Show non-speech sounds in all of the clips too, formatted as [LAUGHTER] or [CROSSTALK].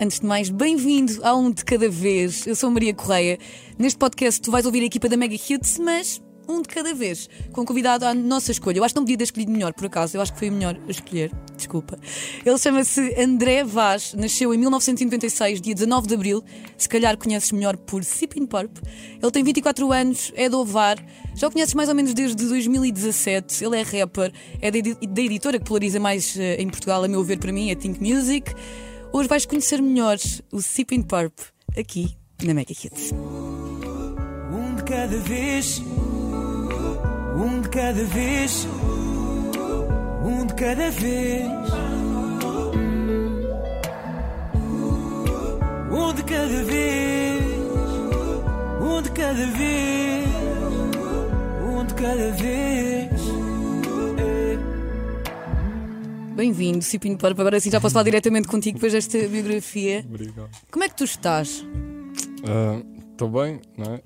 Antes de mais, bem-vindo a um de cada vez. Eu sou Maria Correia. Neste podcast tu vais ouvir a equipa da Mega Hits, mas um de cada vez, com convidado à nossa escolha. Eu acho que não podia ter escolhido melhor, por acaso. Eu acho que foi melhor escolher. Desculpa. Ele chama-se André Vaz, nasceu em 1996, dia 19 de abril. Se calhar conheces melhor por Sipping Purp. Ele tem 24 anos, é do Ovar. Já o conheces mais ou menos desde 2017. Ele é rapper, é da editora que polariza mais eh, em Portugal, a meu ver, para mim, é Think Music. Hoje vais conhecer melhor o Sipping Purp aqui na Mega Hits. Um de cada vez, um de cada vez, um de cada vez. Um de cada vez, um de cada vez, um de cada vez. Bem-vindo, Sipping Purp. Agora sim já posso falar diretamente contigo depois desta biografia. Obrigado. Como é que tu estás? Estou bem, não é?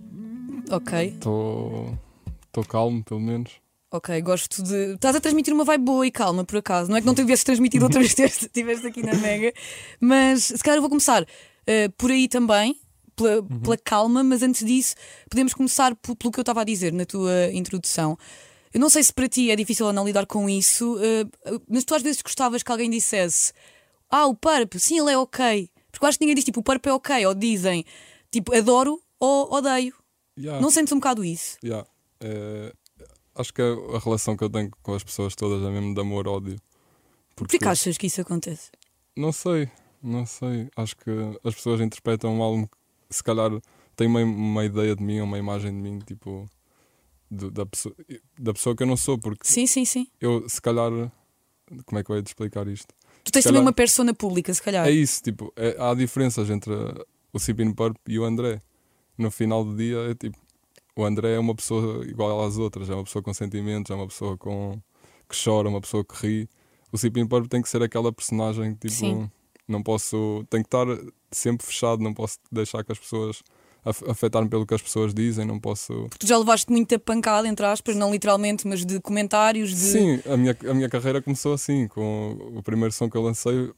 Ok, Estou calmo, pelo menos. ok, gosto de. Estás a transmitir uma vibe boa e calma, por acaso. Não é que não tivesses transmitido outra vez que estiveste aqui na Mega, mas se calhar eu vou começar eh, por aí também, pela, pela calma, mas antes disso, podemos começar pelo que eu estava a dizer na tua introdução. Eu não sei se para ti é difícil ou não lidar com isso, eh, mas tu às vezes gostavas que alguém dissesse: Ah, o Purp, sim, ele é ok. Porque eu acho que ninguém diz tipo o Purp é ok, ou dizem tipo adoro ou odeio. Yeah, Não sentes um bocado isso? yeah. É, acho que a, relação que eu tenho com as pessoas todas é mesmo de amor-ódio. Por que achas que isso acontece? Não sei, não sei. Acho que as pessoas interpretam algo que se calhar têm uma, uma ideia de mim, uma imagem de mim, tipo, da, pessoa, da pessoa que eu não sou, porque Sim, sim, sim. eu, se calhar, como é que eu ia te explicar isto? Tu tens Se também calhar- uma persona pública, se calhar. É isso, tipo, é- há diferenças entre o Cipin Purp e o André. No final do dia, é tipo, o André é uma pessoa igual às outras, é uma pessoa com sentimentos, é uma pessoa com que chora, uma pessoa que ri. O Cipin Purp tem que ser aquela personagem que, tipo, Sim. não posso, tem que estar sempre fechado, não posso deixar que as pessoas afetar-me pelo que as pessoas dizem, não posso. Tu já levaste muita pancada, entre aspas, não literalmente, mas de comentários, de. Sim, a minha, a minha carreira começou assim, com o primeiro som que eu lancei.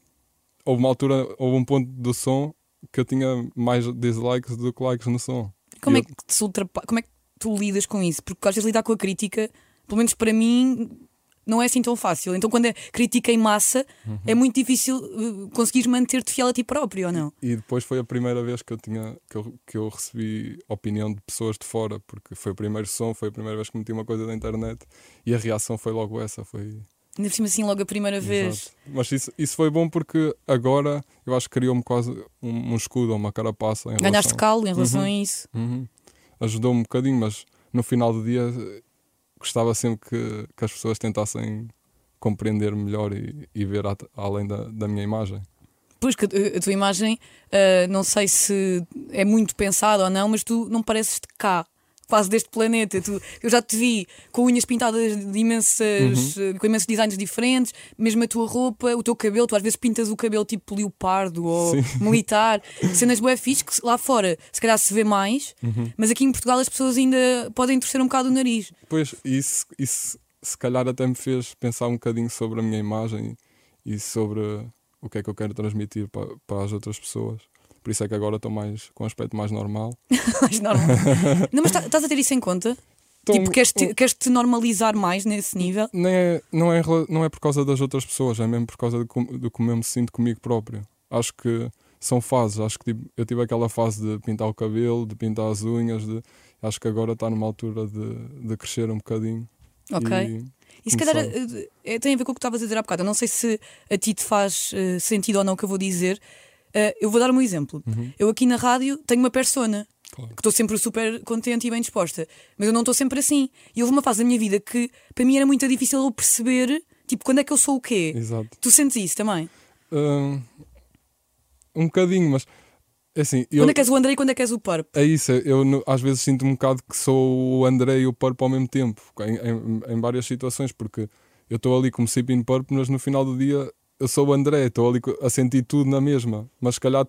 Houve uma altura, houve um ponto do som que eu tinha mais dislikes do que likes no som. Como é eu- que te ultrapa... Como é que tu lidas com isso? Porque às vezes lidar com a crítica, pelo menos para mim, não é assim tão fácil. Então quando é crítica em massa, Uhum. é muito difícil uh, conseguires manter-te fiel a ti próprio, ou não? E depois foi a primeira vez que eu tinha que eu, que eu recebi opinião de pessoas de fora, porque foi o primeiro som, foi a primeira vez que meti uma coisa da internet e a reação foi logo essa, foi Ainda por cima assim logo a primeira vez. Exato. Mas isso, isso foi bom porque agora eu acho que criou-me quase um, um escudo ou uma carapaça em Ganhaste relação... calo em relação Uhum. a isso. Uhum. Ajudou-me um bocadinho, mas no final do dia eh, gostava sempre que, que as pessoas tentassem compreender melhor e, e ver at- além da, da minha imagem. Pois que a, a tua imagem, uh, não sei se é muito pensada ou não, mas tu não pareces de cá, quase deste planeta. Tu, eu já te vi com unhas pintadas de imensas, uh, com imensos designs diferentes, mesmo a tua roupa, o teu cabelo, tu às vezes pintas o cabelo tipo leopardo ou Sim. [LAUGHS] militar, cenas bué fixe que lá fora se calhar se vê mais, mas aqui em Portugal as pessoas ainda podem torcer um bocado o nariz. Pois, isso, isso se calhar até me fez pensar um bocadinho sobre a minha imagem e sobre o que é que eu quero transmitir para, para as outras pessoas. Por isso é que agora estou mais com um aspecto mais normal. [LAUGHS] mais normal. [LAUGHS] não, mas tá- estás a ter isso em conta? Tipo, queres-te queres -te normalizar mais nesse nível? nem é, não, é, não é por causa das outras pessoas, é mesmo por causa como, do como eu me sinto comigo próprio. Acho que são fases. Acho que tipo, eu tive aquela fase de pintar o cabelo, de pintar as unhas. De, acho que agora está numa altura de, de crescer um bocadinho. Ok. E, E se calhar eh, eh, tem a ver com o que estavas a dizer há bocado. Eu não sei se a ti te faz eh, sentido ou não o que eu vou dizer. Eh, eu vou dar um exemplo. Uhum. Eu aqui na rádio tenho uma persona Claro. que estou sempre super contente e bem disposta, mas eu não estou sempre assim. E houve uma fase da minha vida que para mim era muito difícil eu perceber, tipo, quando é que eu sou o quê? Exato. Tu sentes isso também? Hum, um bocadinho, mas é assim, eu, Quando é que és o André e quando é que és o Purp? é isso, eu às vezes sinto um bocado que sou o André e o Purp ao mesmo tempo, em, em- em várias situações, porque eu estou ali como Sipping Purp, mas no final do dia eu sou o André, estou ali a sentir tudo na mesma, mas se calhar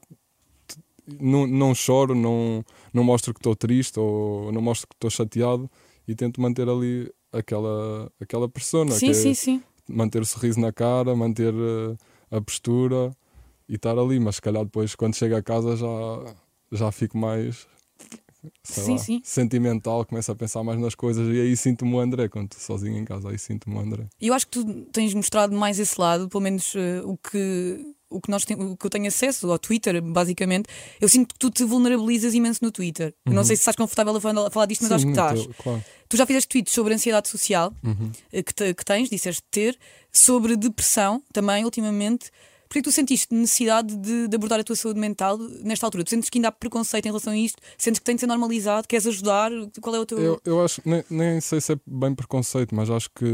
não, não choro, não, não mostro que estou triste ou não mostro que estou chateado e tento manter ali aquela, aquela persona, Sim, é sim, sim. manter o sorriso na cara, manter eh, a postura e estar ali, mas se calhar depois quando chego a casa já, já fico mais Sim, lá, sim. sentimental, começo a pensar mais nas coisas e aí sinto-me o André quando estou sozinho em casa, aí sinto-me o André. E eu acho que tu tens mostrado mais esse lado, pelo menos eh, o que. O que, nós tem, o que eu tenho acesso ao Twitter, basicamente, eu sinto que tu te vulnerabilizas imenso no Twitter. Eu Não sei se estás confortável a falar, disto, mas Uhum. Sim, acho que estás. claro. Tu já fizeste tweets sobre ansiedade social Uhum. eh, que, te- que tens, disseste ter, sobre depressão também, ultimamente. Porquê que tu sentiste necessidade de, de abordar a tua saúde mental nesta altura? Tu sentes que ainda há preconceito em relação a isto? Sentes que tem de ser normalizado? Queres ajudar? Qual é o teu. Eu, eu acho, nem, nem sei se é bem preconceito, mas acho que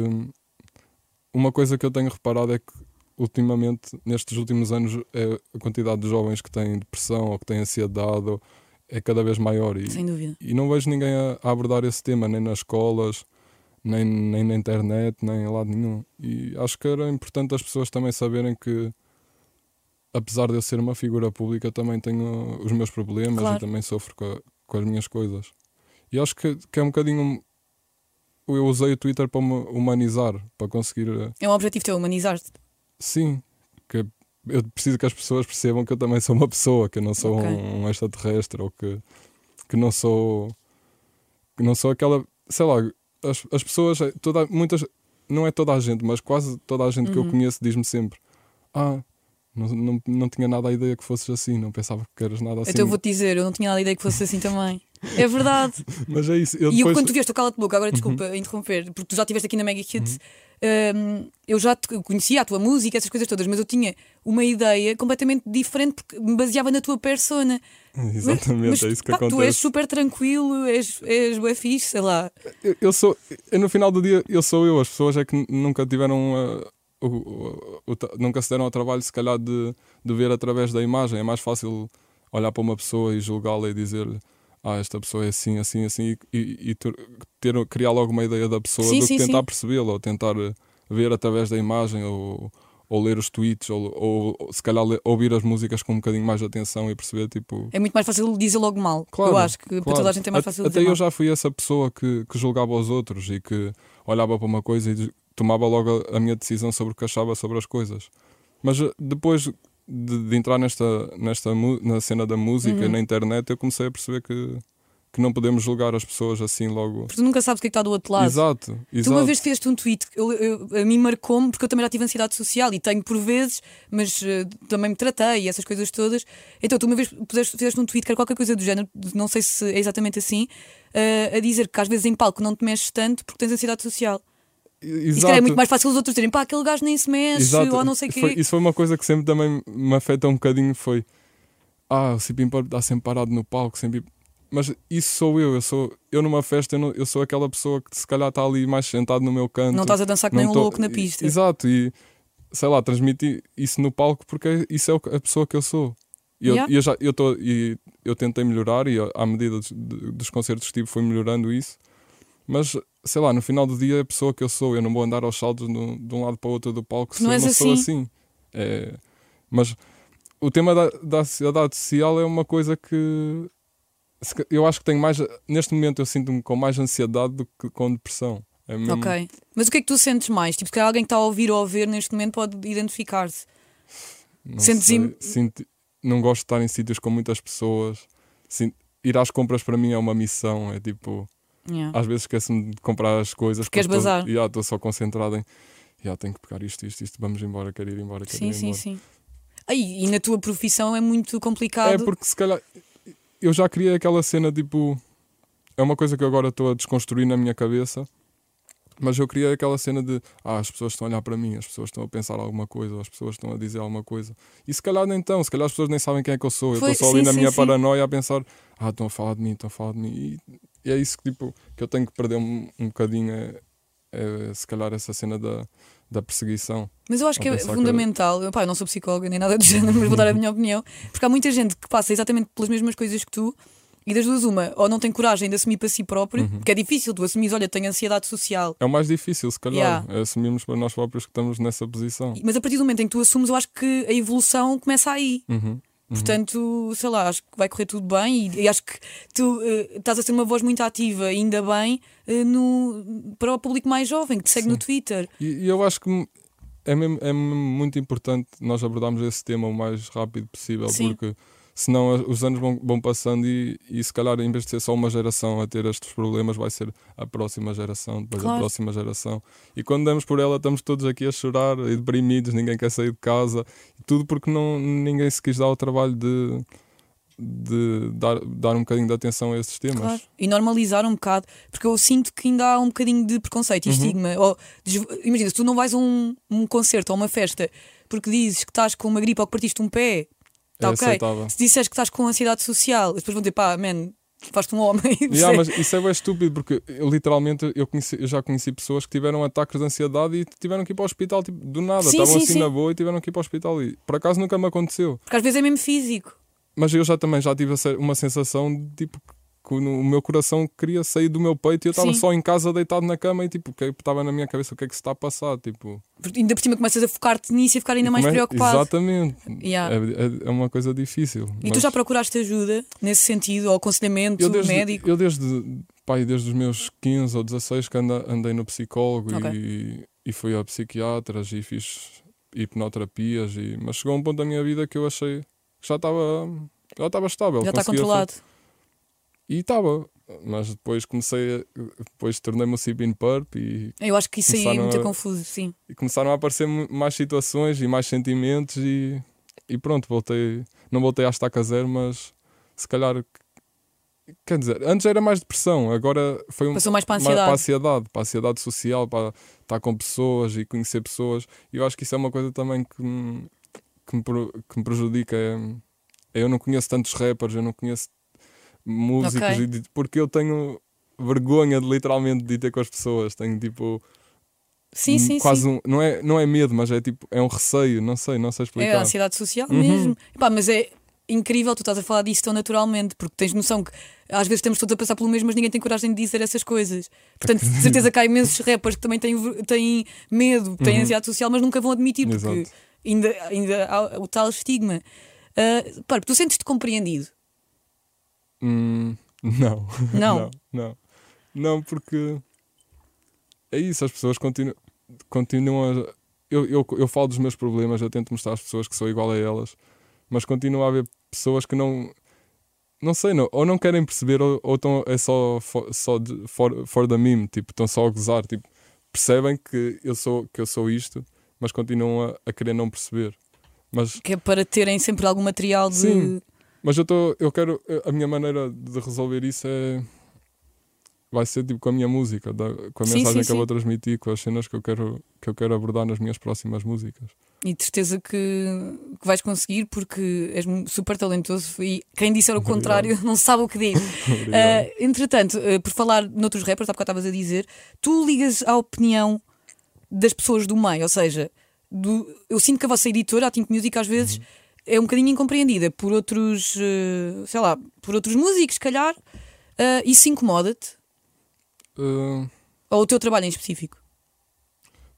uma coisa que eu tenho reparado é que ultimamente, nestes últimos anos, é a quantidade de jovens que têm depressão ou que têm ansiedade ou- é cada vez maior. E, Sem dúvida. e não vejo ninguém a, a abordar esse tema, nem nas escolas, nem, nem na internet, nem em lado nenhum. E acho que era importante as pessoas também saberem que, apesar de eu ser uma figura pública, também tenho os meus problemas Claro. e também sofro com, a- com as minhas coisas. E acho que, que é um bocadinho. Eu usei o Twitter para me humanizar, para conseguir. eh, É um objetivo teu, humanizar-te. Sim, que eu preciso que as pessoas percebam que eu também sou uma pessoa, que eu não sou Ok. um, um extraterrestre ou que, que não sou que não sou aquela, sei lá, as, as pessoas, toda, muitas, não é toda a gente, mas quase toda a gente que eu Uhum. conheço diz-me sempre: Ah, não, não, não tinha nada a ideia que fosses assim, não pensava que eras nada assim. Então eu vou-te dizer, eu não tinha nada a ideia que fosse assim também. É verdade. [LAUGHS] Mas é isso. Eu E eu, depois, quando tu vieste, cala-te boca, agora desculpa interromper, porque tu já estiveste aqui na Mega Hits, hum, eu já te conhecia a tua música, essas coisas todas, mas eu tinha uma ideia completamente diferente porque me baseava na tua persona. [LAUGHS] Exatamente, Mas, é isso que pá, Tu és acontece. super tranquilo, és, és bué fixe, sei lá. Eu, eu sou, eu, no final do dia, eu sou eu. As pessoas é que nunca tiveram. uh, o, o- o nunca se deram ao trabalho, se calhar, de, de ver através da imagem. É mais fácil olhar para uma pessoa e julgá-la e dizer ah, esta pessoa é assim, assim, assim, e, e- ter, criar logo uma ideia da pessoa Sim, do sim, que tentar percebê-la, ou tentar ver através da imagem, ou, ou ler os tweets, ou, ou, ou se calhar le- ouvir as músicas com um bocadinho mais de atenção e perceber, tipo. É muito mais fácil dizer logo mal. Claro, eu acho que para claro. toda a gente é mais fácil Até dizer eu mal. já fui essa pessoa que, que julgava os outros e que olhava para uma coisa e tomava logo a, a minha decisão sobre o que achava sobre as coisas. Mas eh, depois de, de entrar nesta, nesta na cena da música, Uhum. na internet, eu comecei a perceber que, que não podemos julgar as pessoas assim logo. Porque tu nunca sabes o que é que está do outro lado. Exato, Tu exato. uma vez fizeste um tweet, eu, eu- a mim marcou-me, porque eu também já tive ansiedade social e tenho por vezes, mas eh, também me tratei e essas coisas todas. Então, tu uma vez puseste- fizeste um tweet que era qualquer coisa do género, não sei se é exatamente assim, eh, a dizer que às vezes em palco não te mexes tanto porque tens ansiedade social. E se Exato. calhar é muito mais fácil os outros dizerem, pá, aquele gajo nem se mexe, Exato. ou não sei o quê. Foi- isso foi uma coisa que sempre também me afeta um bocadinho. Foi ah, o Cipim está sempre parado no palco, sempre. Mas isso sou eu, eu sou eu numa festa, eu, não- eu sou aquela pessoa que se calhar está ali mais sentado no meu canto. Não estás a dançar que não nem um tô- louco na pista. Exato, e sei lá, transmiti isso no palco porque isso é a pessoa que eu sou. E eu, Yeah. eu já eu, tô, e eu tentei melhorar e à medida dos, dos concertos que tive fui melhorando isso. Mas sei lá, no final do dia a pessoa que eu sou. Eu não vou andar aos saltos no- de um lado para o outro do palco se Não eu não sou assim. assim. É, mas o tema da, da ansiedade social é uma coisa que eu acho que tenho mais. Neste momento eu sinto-me com mais ansiedade do que com depressão. É mesmo- Ok. Mas o que é que tu sentes mais? Tipo, se calhar alguém que está a ouvir ou a ver neste momento pode identificar-se. Não, Sentes im- sinto- não gosto de estar em sítios com muitas pessoas. Sin- ir às compras para mim é uma missão. É tipo, Yeah. às vezes esqueço-me de comprar as coisas. Queres estou- bazar. Estou só concentrado em. Já tenho que pegar isto, isto, isto. Vamos embora, quero ir embora. Quero Sim, ir sim, embora. sim. Ai, e na tua profissão é muito É complicado. porque se calhar eu já criei aquela cena tipo. É uma coisa que eu agora estou a desconstruir na minha cabeça. Mas eu criei aquela cena de ah, as pessoas estão a olhar para mim, as pessoas estão a pensar alguma coisa, as pessoas estão a dizer alguma coisa. E se calhar nem então, se calhar as pessoas nem sabem quem é que eu sou. Eu Foi- estou só ali sim, na sim, minha sim. paranoia a pensar, ah, estão a falar de mim, estão a falar de mim. E, e é isso que, tipo, que eu tenho que perder um, um bocadinho, é, é se calhar essa cena da, da perseguição. Mas eu acho que é pensar que- fundamental. Pá, eu não sou psicóloga nem nada do [LAUGHS] género, mas vou dar a minha opinião. Porque há muita gente que passa exatamente pelas mesmas coisas que tu e das duas, uma, ou não tem coragem de assumir para si próprio, Uhum. porque é difícil tu assumires, olha, tenho ansiedade social. É o mais difícil, se calhar, Yeah. é assumirmos para nós próprios que estamos nessa posição. Mas a partir do momento em que tu assumes, eu acho que a evolução começa aí. Uhum. Portanto, sei lá, acho que vai correr tudo bem e, e acho que tu eh, estás a ser uma voz muito ativa, ainda bem, eh, no, para o público mais jovem que te segue Sim. no Twitter. E, e eu acho que é, mesmo, é muito importante nós abordarmos esse tema o mais rápido possível, Sim. porque senão os anos vão, vão passando e, e se calhar em vez de ser só uma geração a ter estes problemas, vai ser a próxima geração, depois Claro. a próxima geração. E quando damos por ela, estamos todos aqui a chorar e deprimidos, ninguém quer sair de casa, tudo porque não, ninguém se quis dar o trabalho de, de dar, dar um bocadinho de atenção a esses temas. Claro. E normalizar um bocado, porque eu sinto que ainda há um bocadinho de preconceito Uhum. e estigma. Ou, imagina, se tu não vais a um, um concerto ou uma festa porque dizes que estás com uma gripe ou que partiste um pé, está É ok. aceitável. Se disseres que estás com ansiedade social, depois vão dizer, pá, man, faz-te um homem. [LAUGHS] Yeah, mas isso é bem estúpido porque eu, literalmente eu, conheci- eu já conheci pessoas que tiveram ataques de ansiedade e tiveram que ir para o hospital tipo, do nada. Sim, Estavam sim, assim sim. na boa e tiveram que ir para o hospital. E por acaso nunca me aconteceu. Porque às vezes é mesmo físico. Mas eu já também já tive uma sensação de tipo o meu coração queria sair do meu peito e eu estava só em casa deitado na cama e tipo, o que é estava na minha cabeça? O que é que se está a passar? Tipo, ainda por cima começas a focar-te nisso e a ficar ainda mais como é- preocupado. Exatamente. Yeah. É, é- é uma coisa difícil. E tu mas- já procuraste ajuda nesse sentido, ou aconselhamento eu desde, médico? Eu desde, pai, desde os meus 15 ou 16 que anda, andei no psicólogo Ok. e, e fui a psiquiatras e fiz hipnoterapias, e, mas chegou um ponto da minha vida que eu achei que já estava já estava estável. Já está controlado. E estava, mas depois comecei, a, depois tornei-me o Sibin Purp e, Eu acho que isso aí é muito a- confuso, sim. e começaram a aparecer mais situações e mais sentimentos e, e pronto, voltei, não voltei à estaca zero, mas se calhar quer dizer, antes era mais depressão, agora foi um, Passou mais para a ma- para a ansiedade. ansiedade, para a ansiedade social, para estar com pessoas e conhecer pessoas. E eu acho que isso é uma coisa também que me, que me, que me prejudica. É, é eu não conheço tantos rappers, eu não conheço músicos, Ok. e de- porque eu tenho vergonha de literalmente de ter com as pessoas. Tenho tipo Sim, sim, quase sim. um. Não é, não é medo, mas é tipo, é um receio, não sei, não sei É explicar. a ansiedade social Uhum. mesmo. Epá, mas é incrível tu estás a falar disso tão naturalmente, porque tens noção que às vezes estamos todos a passar pelo mesmo, mas ninguém tem coragem de dizer essas coisas. Portanto, de certeza que há imensos rappers que também têm, têm medo, têm Uhum. ansiedade social, mas nunca vão admitir, porque Exato. ainda, ainda há o tal estigma. Uh, pá, tu sentes-te compreendido? Hum, [LAUGHS] não. Não? não, não. Não, porque é isso, as pessoas continuam, continuam a. Eu, eu, eu falo dos meus problemas, eu tento mostrar às pessoas que sou igual a elas, mas continua a haver pessoas que não. Não sei, não, ou não querem perceber, ou, ou estão, é só, for, só de, for, for the meme, tipo, estão só a gozar, tipo, percebem que eu sou, que eu sou isto, mas continuam a, a querer não perceber. Mas Que é para terem sempre algum material de. Sim. Mas eu estou, eu quero, a minha maneira de resolver isso é vai ser tipo com a minha música, da- com a Sim, mensagem sim, que eu vou sim. transmitir, com as cenas que eu quero que eu quero abordar nas minhas próximas músicas. E de certeza que, que vais conseguir porque és super talentoso e quem disser o Obrigado. contrário [LAUGHS] não sabe o que diz. [LAUGHS] Ah, entretanto, ah, por falar noutros rappers, há bocado estavas a dizer, tu ligas à opinião das pessoas do meio, ou seja, do- eu sinto que a vossa editora, a Think Music, às vezes é um bocadinho incompreendida por outros, ah, sei lá, por outros músicos, se calhar. Ah, isso incomoda-te? Uh, Ou o teu trabalho em específico?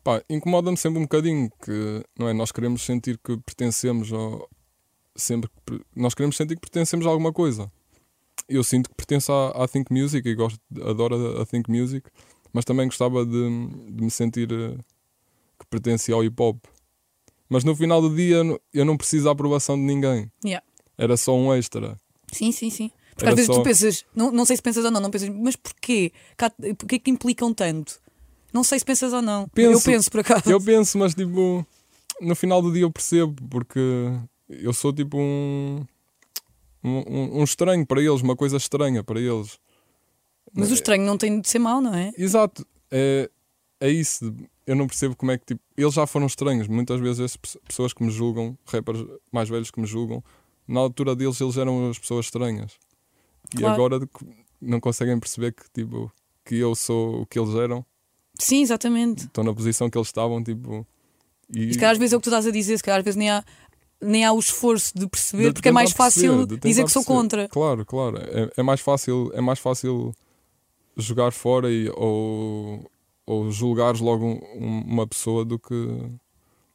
pá, incomoda-me sempre um bocadinho que não é, nós queremos sentir que pertencemos ao sempre que nós queremos sentir que pertencemos a alguma coisa. Eu sinto que pertenço à, à Think Music e gosto, adoro a, Think Music, mas também gostava de, de me sentir eh, que pertencia ao hip hop. Mas no final do dia eu não preciso da aprovação de ninguém. Yeah. Era só um extra. Sim, sim, sim. Porque Era às vezes só- tu pensas, não, não sei se pensas ou não, não pensas, mas porquê? Porquê que implicam tanto? Não sei se pensas ou não. eu Penso. penso por acaso. Eu penso, mas tipo, no final do dia eu percebo, porque eu sou tipo um, um, um estranho para eles, uma coisa estranha para eles. Mas o estranho não tem de ser mau, não é? Exato, é, é isso. Eu não percebo como é que tipo, eles já foram estranhos. Muitas vezes as pe- pessoas que me julgam, rappers mais velhos que me julgam, na altura deles eles eram as pessoas estranhas. E Claro. agora que não conseguem perceber que tipo que eu sou o que eles eram, Sim, exatamente. estão na posição que eles estavam, tipo. E, E se calhar às vezes é o que tu estás a dizer, se calhar às vezes nem há, nem há o esforço de perceber, de porque é mais fácil perceber, dizer que sou contra. Claro, claro. É, é mais fácil, é mais fácil jogar fora e, ou, ou julgares logo um- um- uma pessoa do que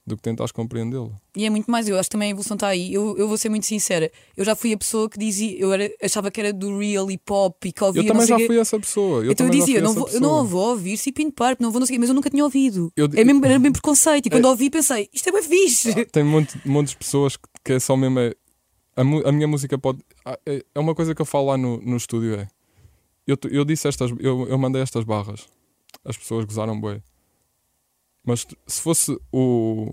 do que tentares compreendê-lo. E é muito mais, eu acho que também a evolução está aí. Eu, eu vou ser muito sincera. Eu já fui a pessoa que dizia, eu era, achava que era do real hip hop e que ouvia Eu também já quê. fui essa pessoa. Eu então eu dizia, não vou, eu não vou ouvir Cipin Purp, não vou não sei mas eu nunca tinha ouvido. Eu- é mesmo, era bem preconceito. E quando ouvi pensei, isto é bem fixe. Tem monte, montes de pessoas que, que é só mesmo. É, a, a minha música pode. ah, É, é uma coisa que eu falo lá no, no estúdio: é. Eu, eu disse estas. Eu, eu mandei estas barras. As pessoas gozaram bem. Mas se fosse o,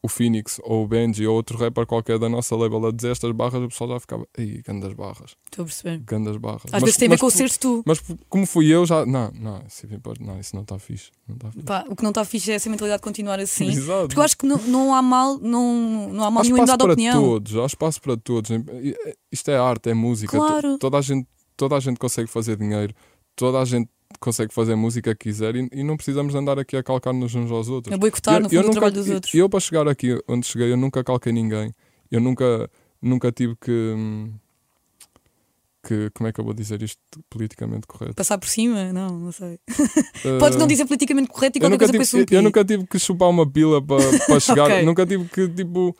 o Phoenix ou o Benji ou outro rapper qualquer da nossa label a dizer estas barras, o pessoal já ficava. Ei, grandes barras. Estou a perceber. Grandes barras. Às Mas- vezes tem a ver com o seres tu. Mas como fui eu, já. Não, não, isso, não, isso não está fixe. Não está fixe. Pá, o que não está fixe é essa mentalidade de continuar assim. [LAUGHS] Exato. Porque eu acho que não, não há mal, não, não há mal há nenhum em para opinião. todos, há espaço para todos. Isto é arte, é música. Claro. To- Toda a gente, toda a gente consegue fazer dinheiro, toda a gente consegue fazer a música que quiser e, e não precisamos andar aqui a calcar-nos uns aos outros. A boicotar, no fundo, o nunca- trabalho dos eu- outros. Eu, para chegar aqui onde cheguei, eu nunca calquei ninguém. Eu nunca, nunca tive que. que como é que eu vou dizer isto politicamente correto? Passar por cima? Não, não sei. Eh, Podes não dizer politicamente correto e eu qualquer nunca, coisa tive, um eu- eu nunca tive que chupar uma pila para para [LAUGHS] chegar. Ok. Nunca tive que, tipo.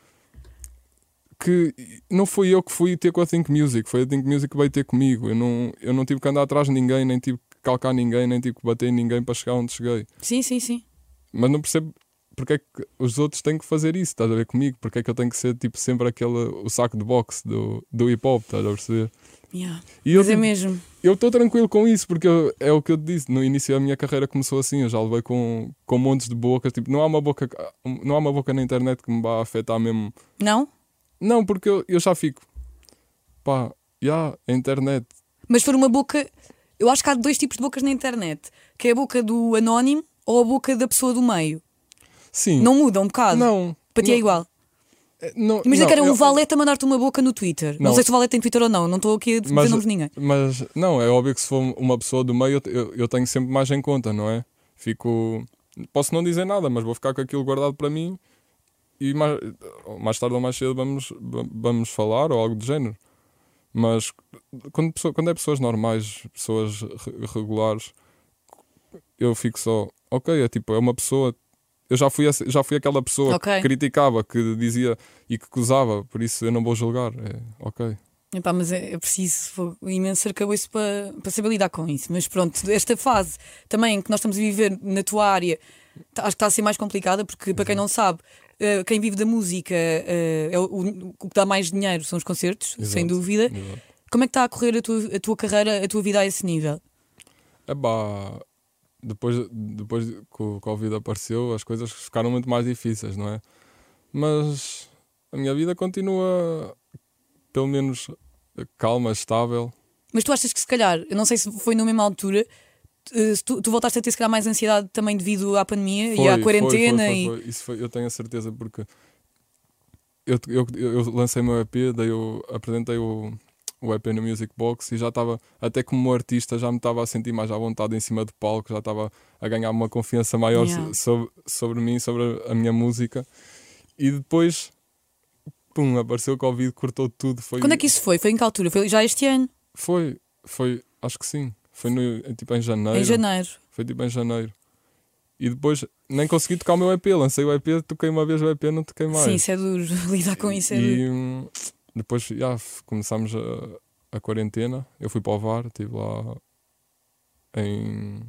Que não fui eu que fui ter com a Think Music, foi a Think Music que veio ter comigo. Eu não, eu não tive que andar atrás de ninguém, nem tive que calcar ninguém, nem tive que bater em ninguém para chegar onde cheguei. Sim, sim, sim. Mas não percebo porque é que os outros têm que fazer isso, estás a ver comigo? Porque é que eu tenho que ser tipo sempre aquele o saco de boxe do, do hip hop, estás a perceber? Yeah. E eu, Mas é tipo, mesmo. eu estou tranquilo com isso, porque eu- é o que eu te disse. No início a minha carreira começou assim, eu já levei com, com montes de bocas. Tipo, não há uma boca não há uma boca na internet que me vá afetar mesmo. Não? Não, porque eu, eu já fico. Pá, já, a internet. Mas for uma boca. Eu acho que há dois tipos de bocas na internet: que é a boca do anónimo ou a boca da pessoa do meio. Sim. Não muda um bocado. não. Para ti é igual. Não, Imagina não, que era um eu- valete a mandar-te uma boca no Twitter. Não, Não. sei se o valete tem Twitter ou não. Não estou aqui a dizer Mas- nomes de ninguém. Mas não, é óbvio que se for uma pessoa do meio, eu, eu tenho sempre mais em conta, não é? Fico. Posso não dizer nada, mas vou ficar com aquilo guardado para mim e mais, mais tarde ou mais cedo vamos, va- vamos falar ou algo do género. Mas quando, quando é pessoas normais, pessoas re- regulares, eu fico só, ok, é tipo, é uma pessoa. Eu já fui, já fui aquela pessoa Ok. que criticava, que dizia e que acusava, por isso eu não vou julgar. É, ok. Epá, mas é, é preciso imenso arcabouço para, para saber lidar com isso. Mas pronto, esta fase também que nós estamos a viver na tua área, tá- acho que está a ser mais complicada, porque para quem não sabe, eh, quem vive da música eh, é o, o- o que dá mais dinheiro são os concertos, sem Exato. dúvida. Exato. Como é que está a correr a tua, a tua carreira, a tua vida a esse nível? É pá, depois, depois que o Covid apareceu, as coisas ficaram muito mais difíceis, não é? Mas a minha vida continua, pelo menos, calma, estável. Mas tu achas que se calhar, eu não sei se foi na mesma altura, tu, tu voltaste a ter se calhar mais ansiedade também devido à pandemia e à Foi, quarentena foi, foi, e. foi, foi. Isso foi, eu tenho a certeza porque eu, eu, eu lancei o meu EP, daí eu apresentei o, o EP no Music Box e já estava, até como artista, já me estava a sentir mais à vontade em cima do palco, já estava a ganhar uma confiança maior Yeah. so- sobre, sobre mim, sobre a minha música. E depois, pum, apareceu o Covid, cortou tudo. Foi, Quando é que isso foi? Foi em que altura? Foi já este ano, Foi, foi, acho que sim. Foi no, tipo em janeiro. em janeiro. Foi tipo em janeiro. E depois nem consegui tocar o meu EP. Lancei o EP, toquei uma vez o EP, não toquei mais. Sim, isso é duro. [LAUGHS] Lidar com isso é duro. e hum, depois já começámos a, a quarentena. Eu fui para o VAR, estive lá em.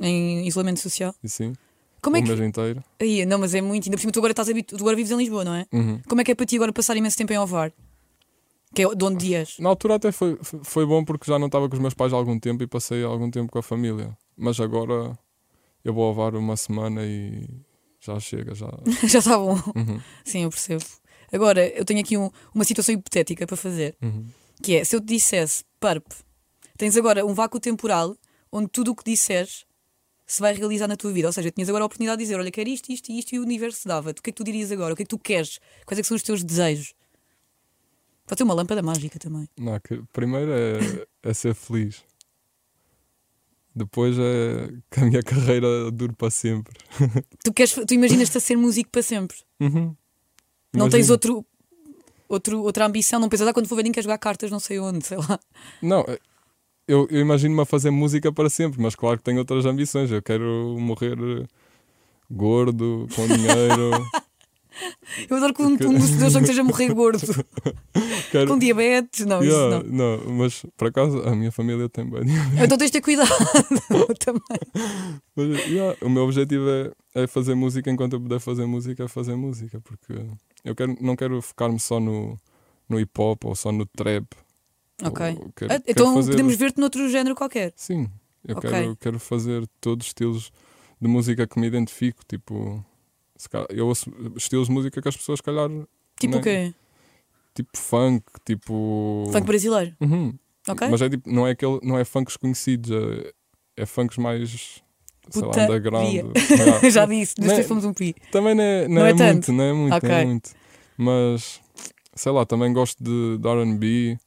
Em isolamento social. E sim, Como é o que. mês inteiro. Aí, não, mas é muito. Ainda por cima, tu agora, estás habitu... tu agora vives em Lisboa, não é? Uhum. Como é que é para ti agora passar imenso tempo em Ovar? Que é de onde dias? Na altura até foi, foi bom porque já não estava com os meus pais há algum tempo e passei algum tempo com a família. Mas agora eu vou ao VAR uma semana e já chega, já. [LAUGHS] Já está bom. Uhum, Sim, eu percebo. Agora, eu tenho aqui um- uma situação hipotética para fazer. uhum. Que é, se eu te dissesse, Parp, tens agora um vácuo temporal onde tudo o que disseres se vai realizar na tua vida. Ou seja, tinhas agora a oportunidade de dizer, olha, quero isto, isto e isto e o universo dava-te. O que é que tu dirias agora? O que é que tu queres? Quais é que são os teus desejos? Pode ser uma lâmpada mágica também. Não, que- primeiro é, é ser feliz. Depois é que a minha carreira dure para sempre. Tu, queres, tu imaginas-te a ser músico para sempre. Uhum. Não tens outro, outro, outra ambição, não pensas, ah, quando for ver, nem quer jogar cartas, não sei onde, sei lá. Não, é- eu, eu imagino-me a fazer música para sempre, mas claro que tenho outras ambições. Eu quero morrer gordo, com dinheiro. [LAUGHS] Eu adoro que um, um dos teus sonhos [LAUGHS] seja morrer gordo. Quero- Com diabetes. Não, isso Yeah, não. não, mas por acaso a minha família tem bem. Então tens de ter cuidado [LAUGHS] também. Mas, yeah, o meu objetivo é, é fazer música enquanto eu puder fazer música, é fazer música, porque eu quero, não quero focar-me só no, no hip hop ou só no trap. Ok. Quero- Ah, então fazer- podemos ver-te noutro género qualquer. Sim, eu Ok. quero, quero fazer todos os estilos de música que me identifico. Tipo, calhar- eu ouço estilos de música que as pessoas, se calhar, Tipo Não. o quê? tipo funk, tipo. Funk brasileiro. Uhum. Ok? Mas é tipo, não é, aquele, não é funks conhecidos, é, é funks mais. Sei lá, underground. Yeah. [LAUGHS] Já disse, nós Não é- fomos um pi. Também não é, não Não é, é muito, não é muito, não é muito. Mas sei lá, também gosto de, de RB,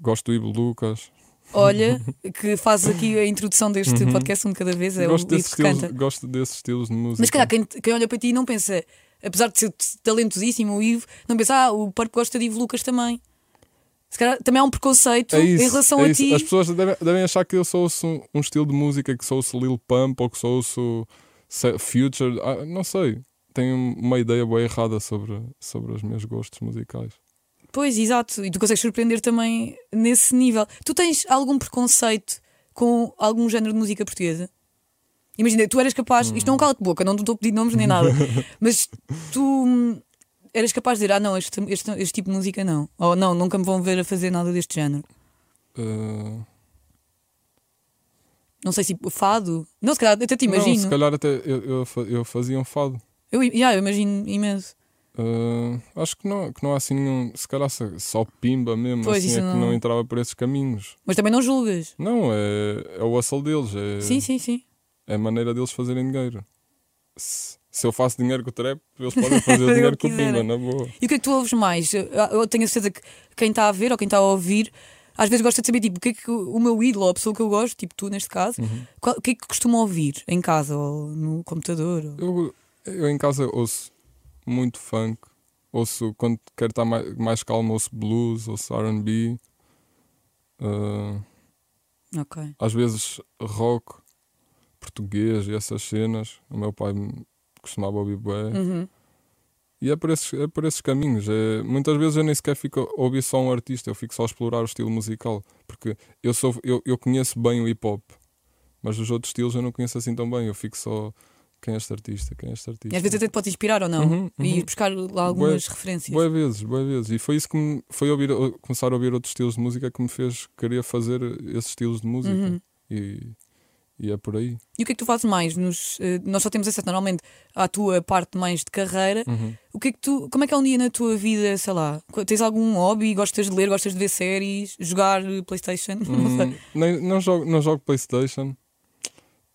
gosto do Ivo Lucas. Olha, que faz aqui a introdução deste Uhum. podcast um de cada vez, é gosto, o desses que estilos, canta. gosto desses estilos de música. Mas calhar quem, quem olha para ti não pensa, apesar de ser talentosíssimo o Ivo, não pensa, ah, o Parque gosta de Ivo Lucas também. Se calhar também há um preconceito é isso, em relação é a ti. As pessoas devem, devem achar que eu sou ouço um, um estilo de música que sou ouço Lil Pump ou que sou ouço se- Future. Ah, não sei. Tenho uma ideia boa errada sobre, sobre os meus gostos musicais. Pois, exato. E tu consegues surpreender também nesse nível. Tu tens algum preconceito com algum género de música portuguesa? Imagina, tu eras capaz, isto não é um cala de boca, não te estou a pedir nomes nem nada, [LAUGHS] mas tu hum, eras capaz de dizer: Ah, não, este, este, este tipo de música não. Ou não, nunca me vão ver a fazer nada deste género. Ah, Não sei se fado. Não, se calhar até te não, imagino. se calhar até eu, eu, eu fazia um fado. Eu, yeah, eu imagino imenso. Ah, acho que não, que não há assim nenhum. Se calhar só- pimba mesmo, Pois, assim é que não- não entrava por esses caminhos. Mas também não julgas. Não, é, é o hustle deles, é, Sim, sim, sim. é a maneira deles fazerem dinheiro. Se, se eu faço dinheiro com o trap, eles podem [LAUGHS] fazer dinheiro com o pimba, na boa. E o que é que tu ouves mais? Eu, eu tenho a certeza que quem está a ver ou quem está a ouvir às vezes gosta de saber tipo, o que é que o meu ídolo ou a pessoa que eu gosto, tipo tu neste caso, Uhum. qual- o que é que costuma ouvir em casa ou no computador? ou- Eu, eu em casa ouço muito funk, ouço quando quero estar mais, mais calmo, ouço blues, ouço RB, ah, Ok. às vezes rock português e essas cenas. O meu pai costumava ouvir bué. Uhum. E é por esses, é por esses caminhos. É, muitas vezes eu nem sequer fico a ouvir só um artista, eu fico só a explorar o estilo musical. Porque eu, sou, eu, eu conheço bem o hip hop, mas os outros estilos eu não conheço assim tão bem. Eu fico só. Quem é este artista? Quem é este artista? E às vezes até te pode inspirar ou não? Uhum, E uhum. buscar lá algumas referências. Boas vezes, boas vezes. E foi isso que me foi ouvir, começar a ouvir outros estilos de música que me fez querer fazer esses estilos de música. Uhum. E, e é por aí. E o que é que tu fazes mais? Nos, eh, nós só temos acesso normalmente à tua parte mais de carreira. Uhum. O que é que tu, como é que é um dia na tua vida, sei lá? Tens algum hobby? Gostas de ler? Gostas de ver séries? Jogar Playstation? Não [LAUGHS] sei. Hum, não, jogo, não jogo Playstation.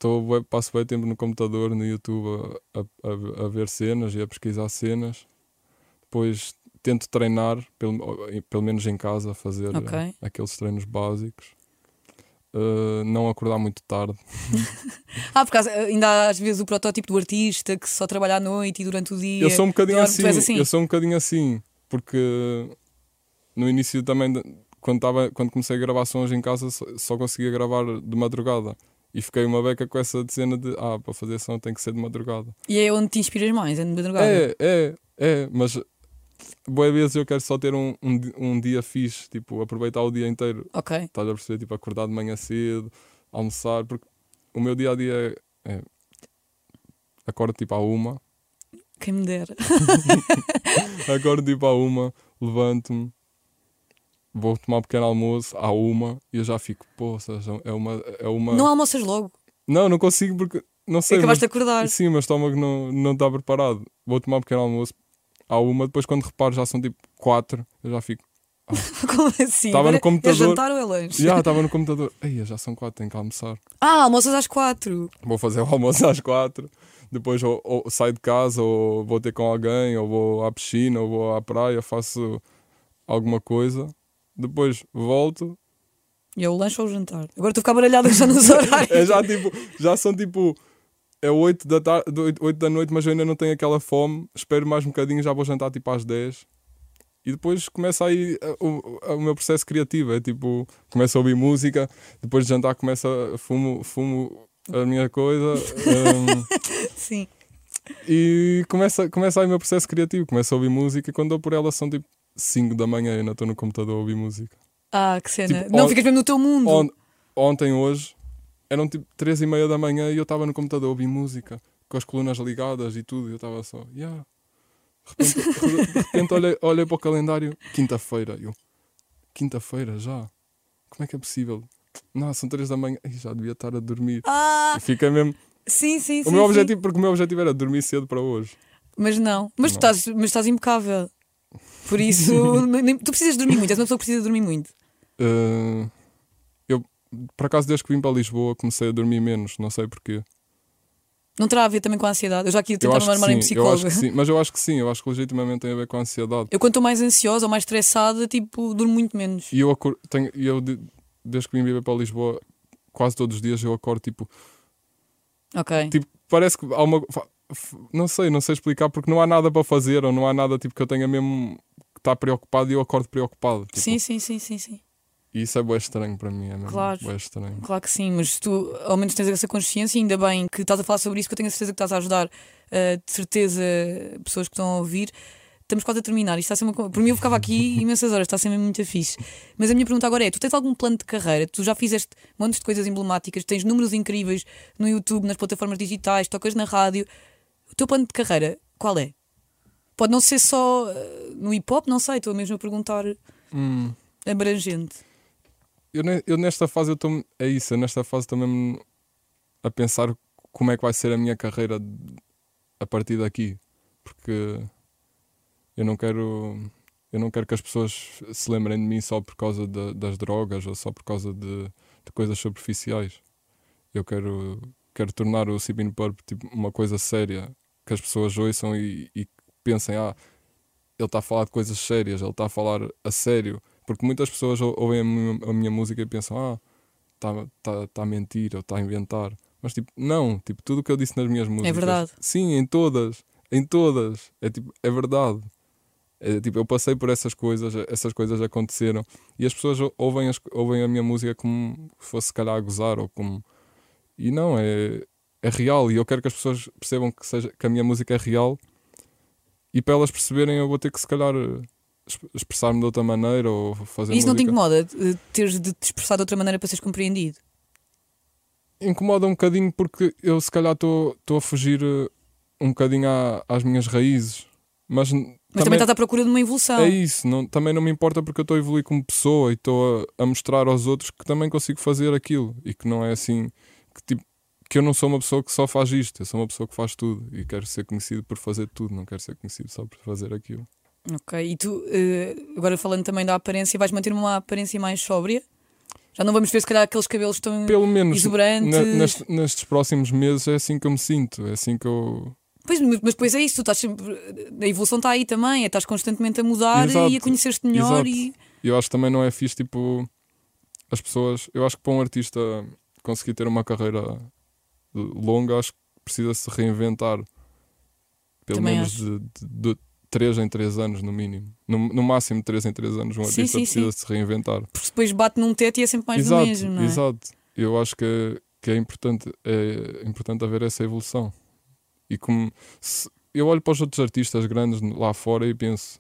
Bué- passo bem tempo no computador, no YouTube, a, a- a ver cenas e a pesquisar cenas. Depois tento treinar, pelo, pelo menos em casa, fazer Ok. eh, aqueles treinos básicos. Uh, não acordar muito tarde. [LAUGHS] Ah, por causa, ainda há às vezes o protótipo do artista que só trabalha à noite e durante o dia. Eu sou um bocadinho assim, assim? Eu sou um bocadinho assim. Porque no início também, quando, tava, quando comecei a gravar sons em casa, só, só conseguia gravar de madrugada. E fiquei uma beca com essa cena de ah, para fazer som tem que ser de madrugada. E é onde te inspiras mais, é de madrugada. É, é, é, mas boas vezes eu quero só ter um, um, um dia fixe, tipo, aproveitar o dia inteiro. Ok. Estás a perceber? Tipo, acordar de manhã cedo, almoçar, porque o meu dia a dia é. é acordo tipo à uma, Quem me dera. [LAUGHS] acordo tipo à uma, levanto-me, vou tomar um pequeno almoço à uma e eu já fico, poça, já é uma. É uma... Não almoças logo. não, não consigo porque. Não sei. Acabaste de mas- acordar. Sim, o meu estômago não, não está preparado. Vou tomar um pequeno almoço à uma, depois quando reparo já são tipo quatro, eu já fico. [LAUGHS] Como assim? Tava no É computador. jantar ou é lanche? Já estava no computador. Ei, já são quatro, tenho que almoçar. Ah, almoças às quatro. Vou fazer o almoço às quatro. Depois ou, ou saio de casa, ou vou ter com alguém, ou vou à piscina, ou vou à praia, faço alguma coisa. Depois volto. E é o lanche ou o jantar? Agora estou a ficar baralhada já nos [LAUGHS] horários. É já tipo, já são tipo. É 8 da, tarde, 8 da noite, mas eu ainda não tenho aquela fome. Espero mais um bocadinho, já vou jantar tipo às 10. E depois começa aí uh, o, o meu processo criativo. É tipo, começo a ouvir música, depois de jantar começa a fumo, fumo a minha coisa. hum, [LAUGHS] Sim. E começa, começa aí o meu processo criativo, começo a ouvir música e quando dou por ela são tipo 5 da manhã e ainda estou no computador a ouvir música. Ah, que cena. Tipo, não, ficas mesmo no teu mundo. On- ontem, hoje, eram tipo 3 e meia da manhã e eu estava no computador a ouvir música, com as colunas ligadas e tudo, e eu estava só, yeah. De repente, de repente olhei, olhei para o calendário, quinta-feira, eu, quinta-feira já? Como é que é possível? Não, são 3 da manhã, Ai, já devia estar a dormir. Ah, E fiquei mesmo. sim, sim, sim. O meu sim. objetivo, porque o meu objetivo era dormir cedo para hoje. Mas não. Mas, Tu, Não. estás, mas estás impecável. Por isso, [LAUGHS] tu precisas dormir muito. És uma pessoa que precisa dormir muito. Uh, eu, por acaso, desde que vim para Lisboa, comecei a dormir menos, não sei porquê. Não terá a ver também com a ansiedade. Eu já aqui Eu que armar em eu psicóloga. sim, mas eu acho que sim, eu acho que legitimamente tem a ver com a ansiedade. Eu, quando estou mais ansiosa ou mais estressada, tipo, durmo muito menos. E eu, tenho, eu de- desde que vim viver para Lisboa, quase todos os dias eu acordo tipo, Ok. tipo parece que há uma. Não sei, não sei explicar porque não há nada para fazer ou não há nada tipo que eu tenha mesmo que estar preocupado e eu acordo preocupado. tipo. Sim, sim, sim, sim, sim. E isso é bem estranho para mim, é mesmo Claro. estranho. Claro que sim, mas tu ao menos tens essa consciência e ainda bem que estás a falar sobre isso, que eu tenho a certeza que estás a ajudar, eh, de certeza, pessoas que estão a ouvir. Estamos quase a terminar. Isto está a ser uma... Por mim, eu ficava aqui [LAUGHS] imensas horas, está a ser mesmo muito fixe. Mas a minha pergunta agora é: tu tens algum plano de carreira? Tu já fizeste montes de coisas emblemáticas, tens números incríveis no YouTube, nas plataformas digitais, tocas na rádio. O teu plano de carreira, qual é? Pode não ser só eh, no hip hop, não sei, estou mesmo a perguntar Hum. abrangente. Eu, eu nesta fase eu estou é isso, nesta fase estou mesmo a pensar como é que vai ser a minha carreira de- a partir daqui, porque eu não quero eu não quero que as pessoas se lembrem de mim só por causa da- das drogas ou só por causa de, de coisas superficiais. Eu quero quero tornar o Sibin Purp tipo uma coisa séria que as pessoas ouçam e, e pensem ah ele está a falar de coisas sérias, ele está a falar a sério. Porque muitas pessoas ou- ouvem a minha, a minha música e pensam, ah, está tá, tá a mentir ou está a inventar. Mas tipo, não, tipo, tudo o que eu disse nas minhas músicas. verdade. Sim, em todas, em todas. É tipo, é verdade. É, tipo, eu passei por essas coisas, essas coisas aconteceram e as pessoas ou- ouvem, as- ouvem a minha música como se fosse se calhar a gozar ou como. E não, é, é real e eu quero que as pessoas percebam que, seja, que a minha música é real e para elas perceberem eu vou ter que se calhar es- expressar-me de outra maneira ou fazer E isso não te música. incomoda, eh, teres de te expressar de outra maneira para seres compreendido? Incomoda um bocadinho porque eu se calhar estou a fugir eh, um bocadinho à- às minhas raízes. Mas, Mas também, estás à procura de uma evolução. é isso, não, também não me importa porque eu estou a evoluir como pessoa e estou a, a mostrar aos outros que também consigo fazer aquilo e que não é assim que, tipo, que eu não sou uma pessoa que só faz isto, eu sou uma pessoa que faz tudo e quero ser conhecido por fazer tudo, não quero ser conhecido só por fazer aquilo. Ok, e tu, eh, agora falando também da aparência, vais manter uma aparência mais sóbria? Já não vamos ver se calhar aqueles cabelos tão Pelo menos exuberantes. na- neste- nestes próximos meses é assim que eu me sinto, é assim que eu. Pois, mas depois é isso, tu estás sempre. A evolução está aí também, estás constantemente a mudar Exato, e a conhecer-te melhor exato. E eu acho que também não é fixe, tipo, as pessoas. Eu acho que para um artista conseguir ter uma carreira longa, acho que precisa se reinventar. Pelo Também menos de, de, de 3 em 3 anos, no mínimo. No, no máximo 3 em 3 anos, um Sim, artista sim, precisa sim. se reinventar. Porque depois bate num teto e é sempre mais exato, do mesmo, não é? exato. Eu acho que, é- que é, importante, é importante haver essa evolução. E como se- eu olho para os outros artistas grandes lá fora e penso.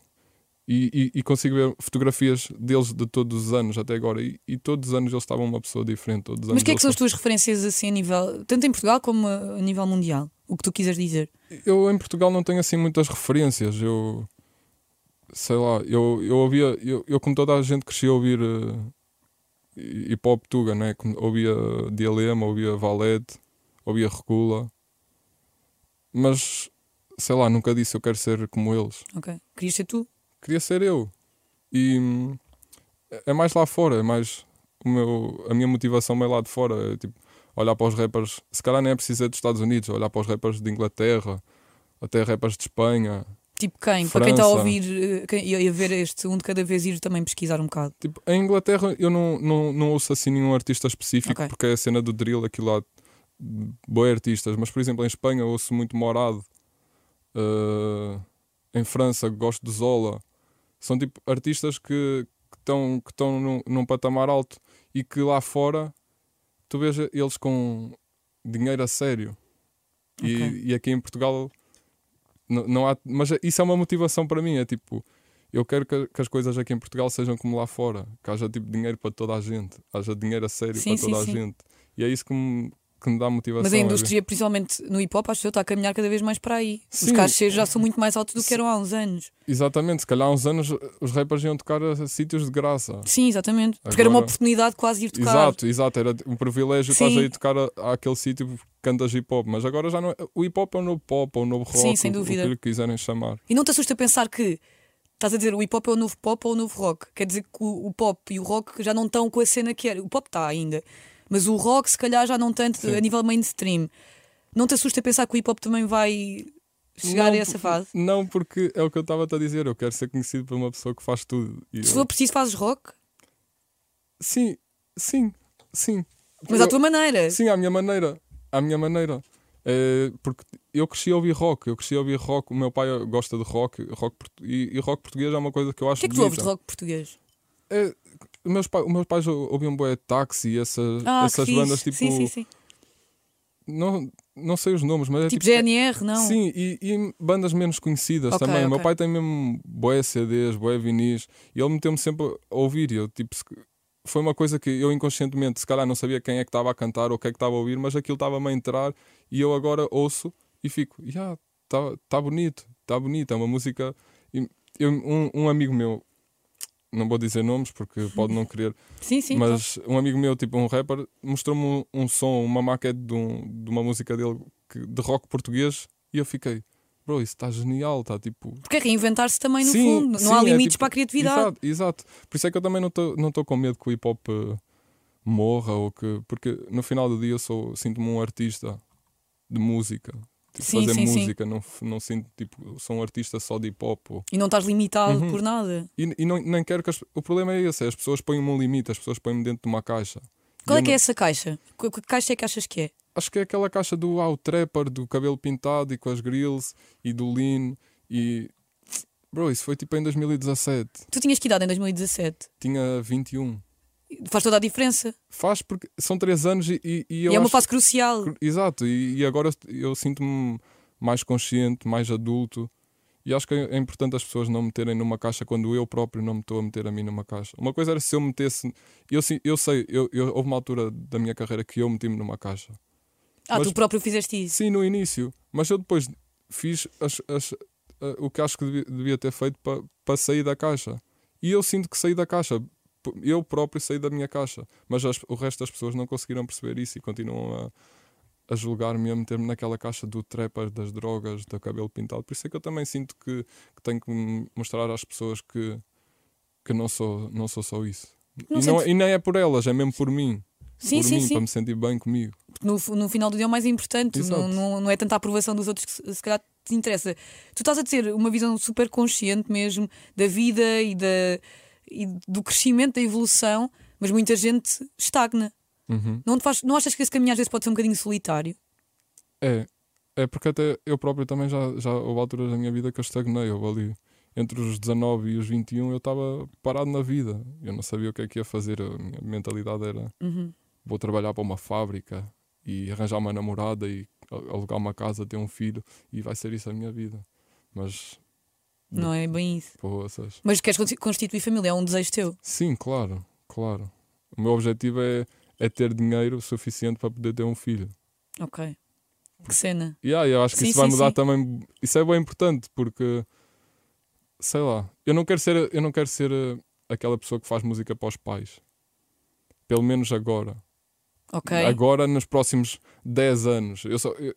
E, e- e consigo ver fotografias deles de todos os anos até agora. E, e todos os anos eles estavam uma pessoa diferente. Todos os Mas o que é que são as tuas referências assim a nível. tanto em Portugal como a nível mundial? O que tu quiseres dizer? Eu em Portugal não tenho assim muitas referências. Eu sei lá, eu, eu ouvia, eu, eu como toda a gente cresci a ouvir eh, hip hop tuga, né? Ouvia Dilema, ouvia Valete, ouvia Recula, mas sei lá, nunca disse eu quero ser como eles. Ok. Querias ser tu? Queria ser eu. E hum, é mais lá fora, é mais o meu, a minha motivação meio lá de fora. É tipo olhar para os rappers, se calhar nem é preciso dos Estados Unidos, olhar para os rappers de Inglaterra, até rappers de Espanha. Tipo quem? Para quem está a França. ouvir eh, e a ver este um de cada vez ir também pesquisar um bocado. Tipo, em Inglaterra eu não, não, não ouço assim nenhum artista específico, Ok. porque é a cena do drill, aquilo lá, boi artistas, mas por exemplo em Espanha ouço muito Morado, Eh, em França gosto de Zola, são tipo artistas que estão que estão num, num patamar alto e que lá fora tu vês eles com dinheiro a sério. E, Ok. e aqui em Portugal Não, não há, mas isso é uma motivação para mim. É tipo, eu quero que, que as coisas aqui em Portugal sejam como lá fora, que haja tipo dinheiro para toda a gente, haja dinheiro a sério Sim, para toda sim, a sim. gente. E é isso que me, que me dá motivação. Mas a é indústria, principalmente no hip hop, acho que está a caminhar cada vez mais para aí. Os Sim. cachês já são muito mais altos do que eram há uns anos. Exatamente, se calhar há uns anos os rappers iam tocar a, sítios de graça. Sim, exatamente. Porque era uma Agora- oportunidade de quase ir tocar. Exato, exato, era um privilégio Sim. estás a ir tocar a- àquele sítio que cantas hip hop, mas agora já não é. O hip hop é o novo pop, é o novo rock, Sim, sem dúvida. o que lhe quiserem chamar. E não te assusta pensar que estás a dizer o hip hop é o novo pop ou o novo rock? Quer dizer que o, o pop e o rock já não estão com a cena que era. O pop está ainda, mas o rock se calhar já não tanto Sim. a nível mainstream. Não te assusta pensar que o hip hop também vai chegar Não, a essa fase? Não, porque é o que eu estava a dizer, eu quero ser conhecido por uma pessoa que faz tudo. Se eu- for preciso, fazes rock, Sim, sim, sim. mas Eu- à tua maneira. Sim, à minha maneira. À minha maneira. É, porque eu cresci a ouvir rock, eu cresci a ouvir rock, o meu pai gosta de rock, rock e, e rock português é uma coisa que eu O acho que é que tu ouves de rock português? É, meus, pais, os meus pais ouviam boé táxi e essas, Ah, essas bandas fixe. tipo. Sim, sim, sim. Não, não sei os nomes, mas é Tipo tipo. GNR, não? Sim, e, e bandas menos conhecidas Ok, também. O meu pai tem mesmo boé CDs, boé vinis, e ele meteu-me sempre a ouvir. E eu, tipo, foi uma coisa que eu inconscientemente, se calhar, não sabia quem é que estava a cantar ou o que é que estava a ouvir, mas aquilo estava-me a entrar e eu agora ouço e fico, já, está tá bonito, está bonito. É uma música. Eu- um, um amigo meu, não vou dizer nomes porque pode não querer, [LAUGHS] Sim, sim. claro. mas um amigo meu, tipo um rapper, mostrou-me um, um som, uma maquete de, um- de uma música dele que- de rock português e eu fiquei, bro, isso está genial, está tipo. Porque é reinventar-se também no Sim, fundo. Não sim, há é limites tipo- para a criatividade. Exato, exato. Por isso é que eu também não estou não com medo que o hip hop eh, morra ou que. Porque no final do dia eu sou, sinto-me um artista de música. Tipo, Sim, fazer sim, sim. música, não, f- não sinto tipo, sou um artista só de hip hop. ou- E não estás limitado Uhum. por nada. E, e não, nem quero que as, o problema é esse, é as pessoas põem-me um limite, as pessoas põem-me dentro de uma caixa. Qual é que é não- essa caixa? Que, que caixa é que achas que é? Acho que é aquela caixa do ah, o trapper, do cabelo pintado e com as grills e do lean e. Bro, isso foi tipo em 2017. Tu tinhas que idade em 2017? Tinha 21. Faz toda a diferença. Faz porque são 3 anos e, e, e eu e é uma fase crucial. Exato, e, e agora eu sinto-me mais consciente, mais adulto. E acho que é importante as pessoas não meterem numa caixa quando eu próprio não me estou a meter a mim numa caixa. Uma coisa era se eu metesse. Eu, eu sei, eu, eu- houve uma altura da minha carreira que eu meti-me numa caixa. Ah, Mas- tu próprio fizeste isso. Sim, no início. Mas eu depois fiz as- as- o que acho que devia, devia ter feito para sair da caixa. E eu sinto que saí da caixa. Eu próprio saí da minha caixa. Mas as- o resto das pessoas não conseguiram perceber isso e continuam a, a julgar-me a meter-me naquela caixa do trapper, das drogas, do cabelo pintado. Por isso é que eu também sinto que, que tenho que mostrar às pessoas que, que não, sou, não sou só isso. Não e, não, sentes- e nem é por elas, é mesmo por mim. Sim, por sim, mim, sim. para me sentir bem comigo. No, no final do dia é o mais importante. Não, não, não é tanta aprovação dos outros que se, se calhar te interessa. Tu estás a ter uma visão super consciente mesmo da vida e, da, e do crescimento, da evolução, mas muita gente estagna. Uhum. Não, faz, não achas que esse caminho às vezes pode ser um bocadinho solitário? É, é porque até eu próprio também já, já houve alturas da minha vida que eu estagnei. Houve ali entre os 19 e os 21 eu estava parado na vida. Eu não sabia o que é que ia fazer. A minha mentalidade era Uhum. vou trabalhar para uma fábrica e arranjar uma namorada e alugar uma casa, ter um filho e vai ser isso a minha vida. Mas Não é bem isso. poças. Mas queres consti- constituir família, é um desejo teu. Sim, claro, claro. O meu objetivo é, é ter dinheiro suficiente para poder ter um filho. Ok. Que cena. E yeah, eu acho que Sim, isso vai sim, mudar sim. também. Isso é bem importante porque sei lá, eu não quero ser, eu não quero ser eh, aquela pessoa que faz música para os pais. Pelo menos agora. Ok. Agora, nos próximos 10 anos. Eu só, eu-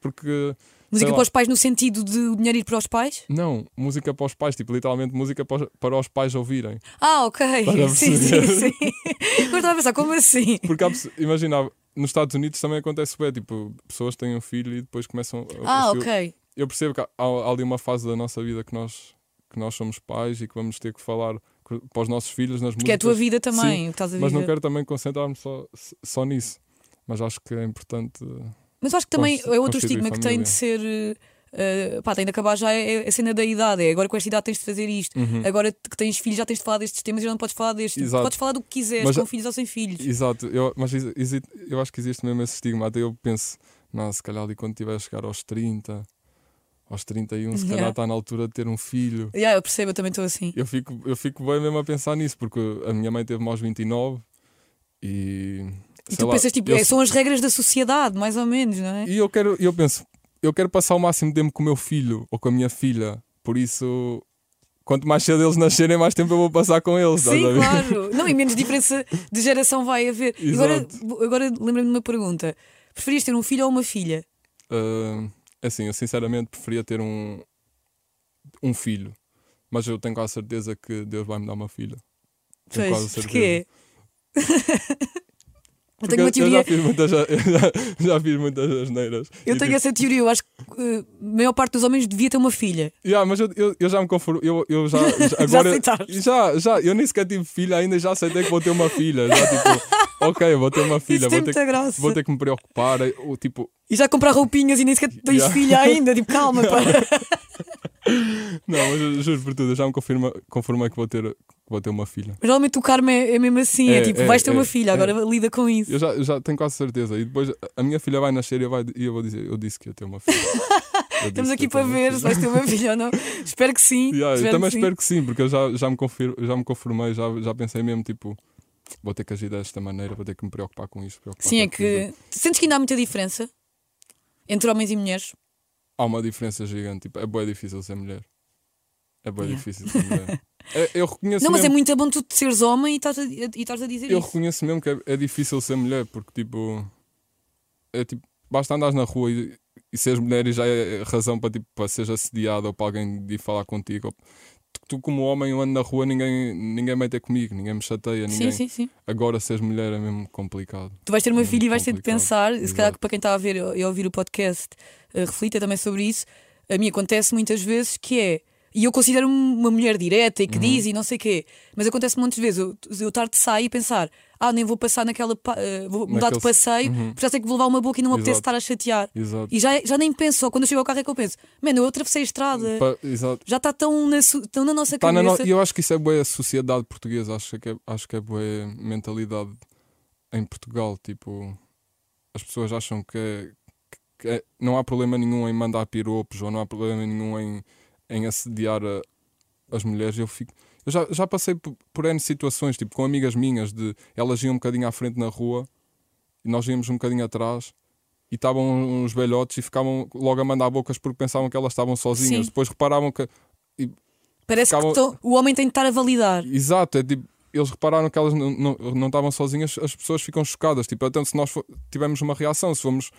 porque Música para os pais no sentido de o dinheiro ir para os pais? não, música para os pais, tipo, literalmente música para os, para os pais ouvirem. Ah, ok. [LAUGHS] Sim, sim, sim. [LAUGHS] Agora estava a pensar, como assim? Porque há imagina, nos Estados Unidos também acontece bem, tipo, pessoas têm um filho e depois começam a- Ah, ok. eu percebo que há, há ali uma fase da nossa vida que nós, que nós somos pais e que vamos ter que falar para os nossos filhos nas Porque é a tua músicas, vida também, que a Mas não quero também concentrar-me só, só nisso. Mas acho que é importante. Mas acho que também é outro estigma que tem de ser. eh, pá, tem de acabar já é a cena da idade. É agora com esta idade tens de fazer isto. Uhum. Agora que tens filhos já tens de falar destes temas e já não podes falar destes. Exato. Podes falar do que quiseres, Mas com filhos ou sem filhos. Exato, eu, mas eu acho que existe mesmo esse estigma. Até eu penso, não, se calhar ali quando tiver a chegar aos 30, aos 31, se [LAUGHS] Yeah. calhar está na altura de ter um filho. Yeah, eu percebo, eu também estou assim. Eu fico, eu fico bem mesmo a pensar nisso, porque a minha mãe teve-me aos 29 e. E tu lá, pensas, tipo, eu é, são as regras da sociedade, mais ou menos, não é? E eu quero, eu penso, eu quero passar o máximo tempo com o meu filho ou com a minha filha, por isso, quanto mais cedo eles nascerem, mais tempo eu vou passar com eles. Sim, claro. [LAUGHS] Não, e menos diferença de geração vai haver. E Agora, agora lembra-me de uma pergunta: preferias ter um filho ou uma filha? Ah, assim, eu sinceramente preferia ter um, um filho, mas eu tenho quase certeza que Deus vai me dar uma filha. Tenho quase Pois, certeza. porquê? [LAUGHS] Eu tenho uma eu teoria. já fiz muitas, [LAUGHS] já, já fiz muitas asneiras. Eu tenho tipo, essa teoria, eu acho que uh, a maior parte dos homens devia ter uma filha. Yeah, mas eu, eu, eu já me conformo. Eu, eu já, [LAUGHS] já, agora, aceitaste? já, já, eu nem sequer tive filha ainda, já aceitei que vou ter uma filha. Já, tipo, [LAUGHS] ok, vou ter uma filha, vou ter, muita graça. vou ter que me preocupar. eh, Ou, tipo, E já comprar roupinhas e nem sequer tens Yeah. filha ainda. Tipo, calma, pá. [LAUGHS] não, mas eu juro por tudo, eu já me confirma, conformei que vou ter, que vou ter uma filha. Mas Geralmente o karma é, é mesmo assim: é, É, tipo, é, vais ter uma é, filha, é. agora lida com isso. Eu já, eu já tenho quase certeza. E depois a minha filha vai nascer e eu, vai, e eu vou dizer: Eu disse que ia ter uma filha. [LAUGHS] Eu Estamos aqui para ver se vais ter uma filha ou não. [LAUGHS] Espero que sim. Yeah, eu espero também que espero que sim, porque eu já, já, me, confir, já me conformei, já, já pensei mesmo, tipo, vou ter que agir desta maneira, vou ter que me preocupar com isto. preocupar Sim, com é que. Sentes que ainda há muita diferença entre homens e mulheres? Há uma diferença gigante, tipo, é bem difícil ser mulher. É bem Yeah. difícil ser mulher. [LAUGHS] É- eu reconheço Não, mas é mesmo, muito bom tu seres homem e estás a, e estás a dizer eu isso. reconheço mesmo que é, é difícil ser mulher, porque tipo, é tipo, basta andares na rua e, e seres mulher e já é razão para, tipo, para seres assediado ou para alguém de ir falar contigo. Ou- Tu, tu como homem, eu ando na rua, ninguém, ninguém mete comigo, ninguém me chateia, ninguém. Sim, sim, sim. Agora seres mulher é mesmo complicado. Tu vais ter uma Muito filha e vais ter de complicado. pensar, se calhar Exato. que para quem está a ver e a ouvir o podcast, eh, reflita também sobre isso. A mim acontece muitas vezes que é. E eu considero-me uma mulher direta e que Uhum. diz e não sei o quê, mas acontece muitas vezes eu, eu estar de sair e pensar: ah, nem vou passar naquela. eh, vou mudar de passeio, Uhum. porque já sei que vou levar uma boca e não me apetece estar a chatear. Exato. E já, já nem penso, só quando eu chego ao carro é que eu penso: mano, eu atravessei a estrada, Pa- exato. já está tão na, tão na nossa Tá cabeça. no- E eu acho que isso é boa sociedade portuguesa, acho que é, acho que é boa mentalidade em Portugal. Tipo, as pessoas acham que, é- que é- não há problema nenhum em mandar piropos ou não há problema nenhum em, em assediar a- as mulheres. Eu, fico, eu já, já passei por, por N situações, tipo, com amigas minhas, de elas iam um bocadinho à frente na rua e nós íamos um bocadinho atrás. E estavam uns velhotes e ficavam logo a mandar bocas porque pensavam que elas estavam sozinhas. Sim. Depois reparavam que Parece ficavam- que tão- o homem tem de estar a validar. Exato, é tipo, eles repararam que elas não, não, não estavam sozinhas, as pessoas ficam chocadas. Tipo, então, se nós tivermos uma reação, se fomos.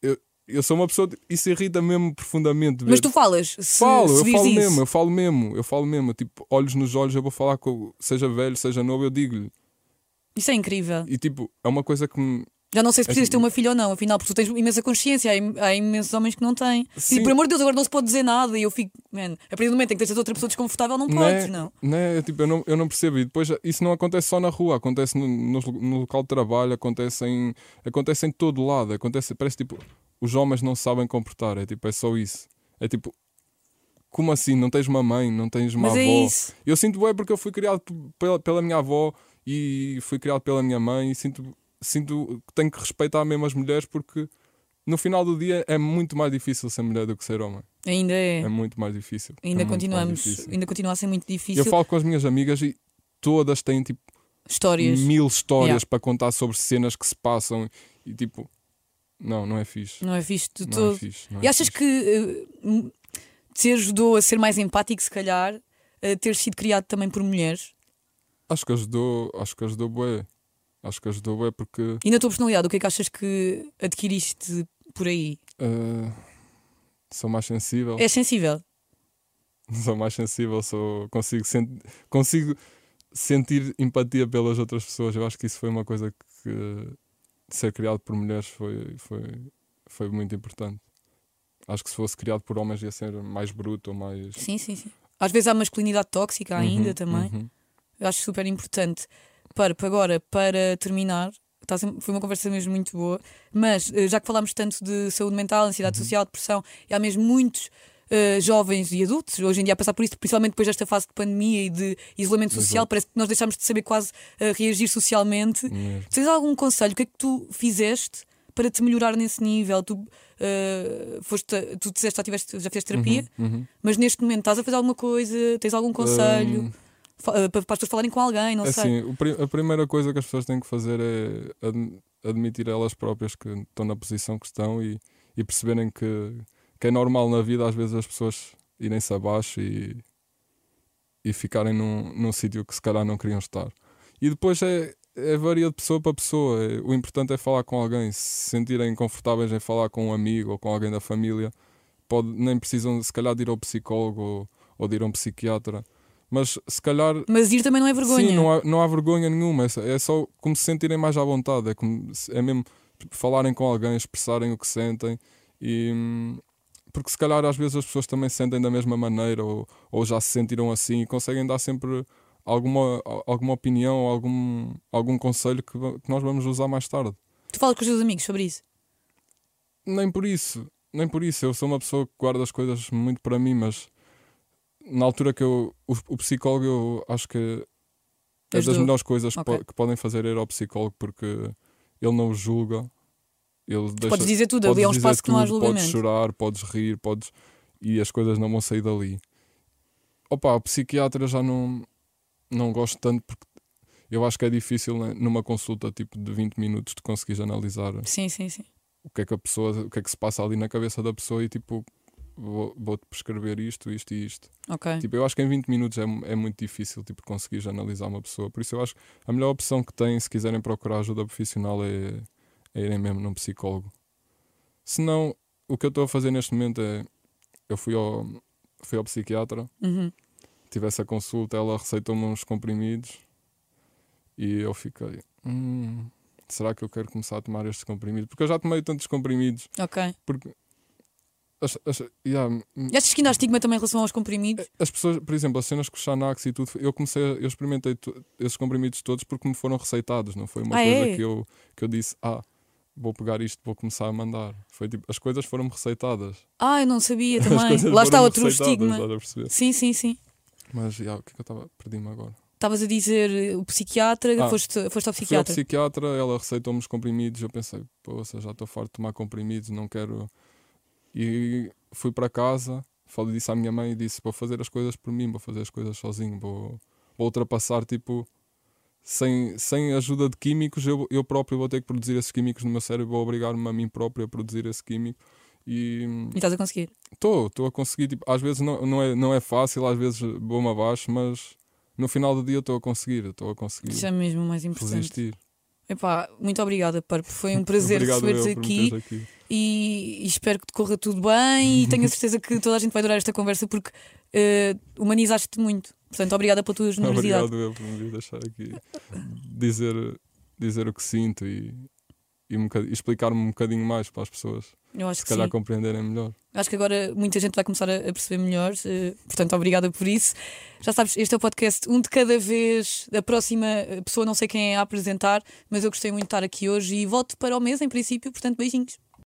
Eu, eu sou uma pessoa, isso irrita mesmo profundamente. Mas tu falas, se, falo, se eu falo isso. mesmo, eu falo mesmo, eu falo mesmo. Tipo, olhos nos olhos, eu vou falar com, seja velho, seja novo, eu digo-lhe. Isso é incrível. E tipo, é uma coisa que me. Já não sei se precisas Assim- ter uma filha ou não, afinal, porque tu tens imensa consciência. Há, im- há imensos homens que não têm. E Sim. por amor de Deus, agora não se pode dizer nada. E eu fico, man, a partir do momento em que tens outra pessoa desconfortável, não podes, não. Né, é tipo, eu não, eu não percebo. E depois isso não acontece só na rua, acontece no, no, no local de trabalho, acontece em, acontece em todo lado. Acontece, parece tipo, os homens não sabem comportar. É tipo, é só isso. É tipo, como assim? Não tens uma mãe, não tens uma Mas é avó. isso. Eu sinto bem porque eu fui criado pela, pela minha avó e fui criado pela minha mãe e sinto, sinto que tenho que respeitar mesmo as mulheres porque no final do dia é muito mais difícil ser mulher do que ser homem. Ainda é. É muito mais difícil. ainda É continuamos. difícil. Ainda continua a ser muito difícil. Eu falo com as minhas amigas e todas têm tipo Histórias. mil histórias Yeah. para contar sobre cenas que se passam e tipo, não, não é fixe. Não é fixe de Não todo. é fixe. é E achas fixe. que eh, m- te ajudou a ser mais empático, se calhar, a ter sido criado também por mulheres? Acho que ajudou, acho que ajudou bué. Acho que ajudou bué porque E na tua personalidade, o que é que achas que adquiriste por aí? eh, sou mais sensível. És sensível? [LAUGHS] Sou mais sensível, sou, consigo, sen- consigo sentir empatia pelas outras pessoas. Eu acho que isso foi uma coisa que ser criado por mulheres foi, foi, foi muito importante. Acho que se fosse criado por homens ia ser mais bruto ou mais. Sim, sim, sim. Às vezes há masculinidade tóxica ainda Uhum, também. uhum. Eu acho super importante. Para, para agora, para terminar, sempre- foi uma conversa mesmo muito boa, mas eh, já que falámos tanto de saúde mental, ansiedade Uhum. social, depressão, e há mesmo muitos eh, jovens e adultos hoje em dia a passar por isso, principalmente depois desta fase de pandemia e de isolamento social, Exato. parece que nós deixámos de saber quase eh, reagir socialmente. Mesmo. Tens algum conselho? O que é que tu fizeste para te melhorar nesse nível? Tu, eh, foste, tu disseste já, tiveste, já fizeste terapia, Uhum. mas neste momento estás a fazer alguma coisa? Tens algum conselho? Eh, para, para as pessoas falarem com alguém, não sei. assim, o pri- a primeira coisa que as pessoas têm que fazer é ad- admitir elas próprias que estão na posição que estão e, e perceberem que, que é normal na vida às vezes as pessoas irem-se abaixo e, e ficarem num, num sítio que se calhar não queriam estar. E depois é, é varia de pessoa para pessoa. É- o importante é falar com alguém. Se se sentirem confortáveis em falar com um amigo ou com alguém da família, pode, nem precisam se calhar de ir ao psicólogo ou, ou de ir a um psiquiatra. Mas se calhar Mas ir também não é vergonha. Sim, não há, não há vergonha nenhuma. É só, é como se sentirem mais à vontade. É, como, é mesmo falarem com alguém, expressarem o que sentem. E, hum, porque se calhar às vezes as pessoas também se sentem da mesma maneira ou, ou já se sentiram assim e conseguem dar sempre alguma, alguma opinião ou algum, algum conselho que, que nós vamos usar mais tarde. Tu falas com os teus amigos sobre isso. Nem por isso, nem por isso. Eu sou uma pessoa que guarda as coisas muito para mim, mas na altura que eu. O, o psicólogo, eu acho que é das melhores coisas que Ok. po- que podem fazer ir ao psicólogo porque ele não julga. Ele deixa, podes dizer tudo, podes ali é um espaço que não há tudo, Podes julgamento. chorar, podes rir, podes. E as coisas não vão sair dali. Opa, o psiquiatra já não, não gosto tanto porque eu acho que é difícil né, numa consulta tipo de 20 minutos de conseguires analisar Sim, sim, sim. o que é que a pessoa, o que é que se passa ali na cabeça da pessoa e tipo, vou- vou-te prescrever isto, isto e isto. Ok. Tipo, eu acho que em 20 minutos é, é muito difícil tipo, conseguires analisar uma pessoa. Por isso eu acho que a melhor opção que têm, se quiserem procurar ajuda profissional, é, é irem mesmo num psicólogo. Se não, o que eu estou a fazer neste momento é. Eu fui ao, fui ao psiquiatra, Uhum. tive essa consulta, ela receitou-me uns comprimidos e eu fiquei. "Hum, será que eu quero começar a tomar estes comprimidos? Porque eu já tomei tantos comprimidos. Ok. Porque. As, as, yeah, E achas que ainda há estigma também em relação aos comprimidos? as pessoas, por exemplo, as cenas com Xanax e tudo, eu comecei, a- eu experimentei esses comprimidos todos porque me foram receitados, não foi uma Ah, coisa é? que, eu, que eu disse, ah, vou pegar isto, vou começar a mandar. Foi tipo, as coisas foram-me receitadas. Ah, eu não sabia [LAUGHS] também. Lá está outro estigma. Sim, sim, sim. Mas, yeah, o que é que eu estava? Perdi-me agora. Estavas a dizer eh, o psiquiatra, Ah, foste, foste ao Fui ao psiquiatra. psiquiatra, ela receitou-me os comprimidos, eu pensei, poxa, já estou farto de tomar comprimidos, não quero... E fui para casa, falei disso à minha mãe e disse, vou fazer as coisas por mim, vou fazer as coisas sozinho, vou, vou ultrapassar, tipo, sem, sem ajuda de químicos, eu, eu próprio vou ter que produzir esses químicos no meu cérebro, vou obrigar-me a mim próprio a produzir esse químico. E E estás a conseguir. estou, estou a conseguir, tipo, às vezes não, não, é, não é fácil, às vezes vou-me abaixo, mas no final do dia estou a conseguir, estou a conseguir Isso é mesmo mais importante. resistir. Epá, muito obrigada, Parpo. Foi um [LAUGHS] prazer receber-te aqui. aqui. e, e espero que te corra tudo bem e tenho a certeza que toda a gente vai adorar esta conversa porque eh, humanizaste-te muito. Portanto, obrigada pela tua [LAUGHS] generosidade. Obrigado eu por me deixar aqui dizer, dizer o que sinto e, e, um e explicar-me um bocadinho mais para as pessoas, Eu acho se que calhar sim. compreenderem melhor. Acho que agora muita gente vai começar a, a perceber melhor. eh, portanto, obrigada por isso. Já sabes, este é o podcast um de cada vez. A próxima eh, pessoa não sei quem é a apresentar, mas eu gostei muito de estar aqui hoje e volto para o mês, em princípio. Portanto, beijinhos.